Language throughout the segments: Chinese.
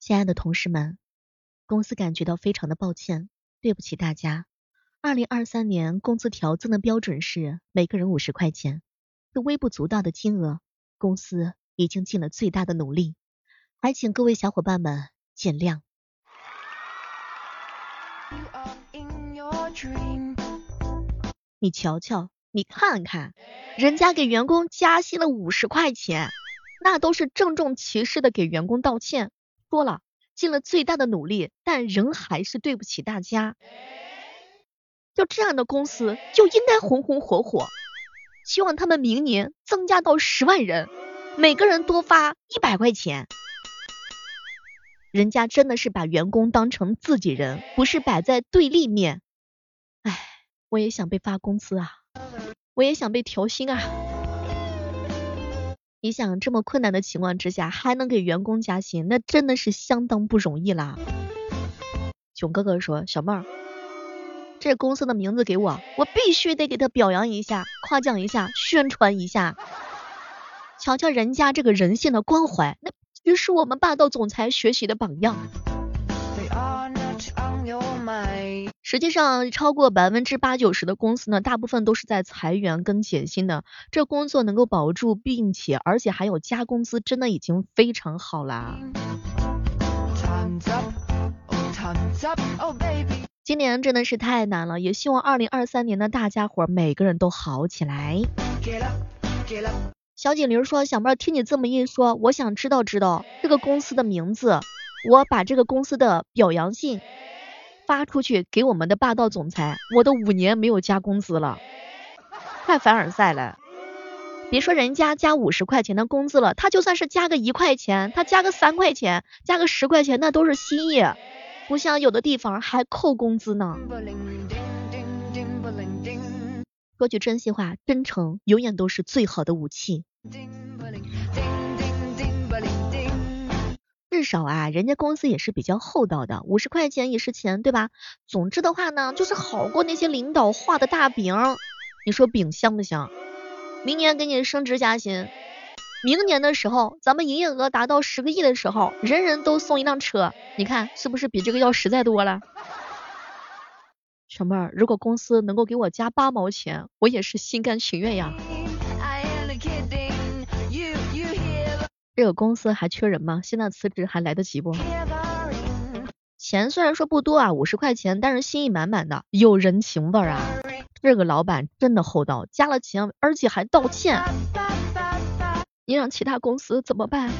亲爱的同事们，公司感觉到非常的抱歉，对不起大家。二零二三年工资调增的标准是每个人五十块钱，这微不足道的金额，公司已经尽了最大的努力，还请各位小伙伴们见谅。你瞧瞧，你看看，人家给员工加薪了五十块钱，那都是郑重其事的给员工道歉，说了尽了最大的努力，但仍还是对不起大家。就这样的公司就应该红红火火，希望他们明年增加到十万人，每个人多发一百块钱。人家真的是把员工当成自己人，不是摆在对立面。唉。我也想被发工资啊，我也想被调薪啊。你想这么困难的情况之下还能给员工加薪，那真的是相当不容易啦。囧哥哥说，小妹儿，这公司的名字给我，我必须得给他表扬一下，夸奖一下，宣传一下。瞧瞧人家这个人性的关怀，那也是我们霸道总裁学习的榜样。实际上，超过百分之八九十的公司呢，大部分都是在裁员跟减薪的。这工作能够保住，并且而且还有加工资，真的已经非常好啦。今年真的是太难了，也希望二零二三年的大家伙每个人都好起来。小锦玲说：“小妹，听你这么一说，我想知道知道这个公司的名字，我把这个公司的表扬信。”发出去给我们的霸道总裁，我都五年没有加工资了，太凡尔赛了。别说人家加五十块钱的工资了，他就算是加个一块钱，他加个三块钱，加个十块钱，那都是心意，不像有的地方还扣工资呢。说句真心话，真诚永远都是最好的武器。至少啊，人家公司也是比较厚道的，五十块钱也是钱，对吧？总之的话呢，就是好过那些领导画的大饼。你说饼香不香？明年给你升职加薪，明年的时候，咱们营业额达到十个亿的时候，人人都送一辆车，你看是不是比这个要实在多了？小妹儿，如果公司能够给我加八毛钱，我也是心甘情愿呀。这个公司还缺人吗？现在辞职还来得及不？钱虽然说不多啊，五十块钱，但是心意满满的，有人情味啊。这个老板真的厚道，加了钱而且还道歉。你让其他公司怎么办？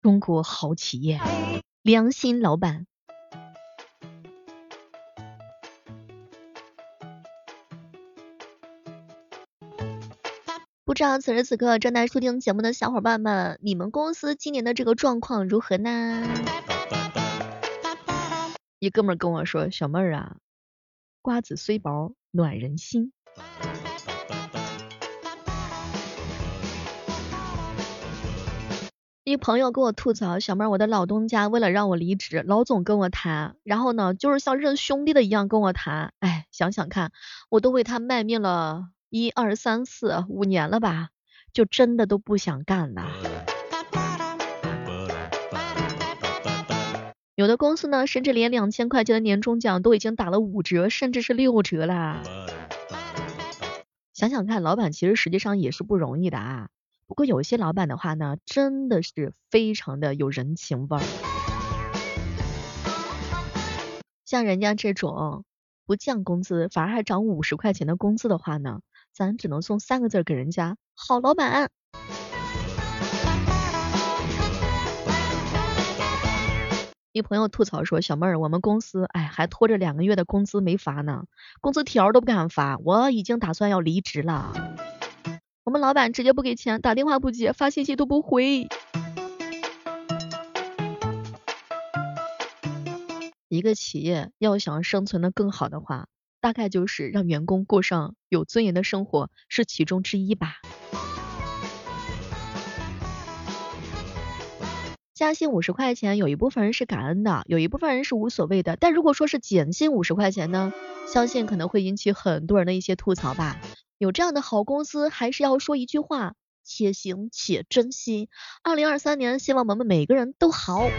中国好企业，良心老板。不知道此时此刻正在收听节目的小伙伴们，你们公司今年的这个状况如何呢？一哥们跟我说，小妹儿啊，瓜子虽薄，暖人心。一朋友跟我吐槽，小妹儿，我的老东家为了让我离职，老总跟我谈，然后呢，就是像认兄弟的一样跟我谈，哎，想想看，我都为他卖命了。一二三四五年了吧，就真的都不想干了。有的公司呢，甚至连两千块钱的年终奖都已经打了五折，甚至是六折啦。想想看，老板其实实际上也是不容易的啊。不过有些老板的话呢，真的是非常的有人情味儿。像人家这种不降工资，反而还涨五十块钱的工资的话呢？咱只能送三个字给人家，好老板。一朋友吐槽说，小妹儿，我们公司哎还拖着两个月的工资没发呢，工资条都不敢发，我已经打算要离职了。我们老板直接不给钱，打电话不接，发信息都不回。一个企业要想生存的更好的话。大概就是让员工过上有尊严的生活是其中之一吧。加薪五十块钱，有一部分人是感恩的，有一部分人是无所谓的。但如果说是减薪五十块钱呢，相信可能会引起很多人的一些吐槽吧。有这样的好公司，还是要说一句话：且行且珍惜。二零二三年，希望我们每个人都好。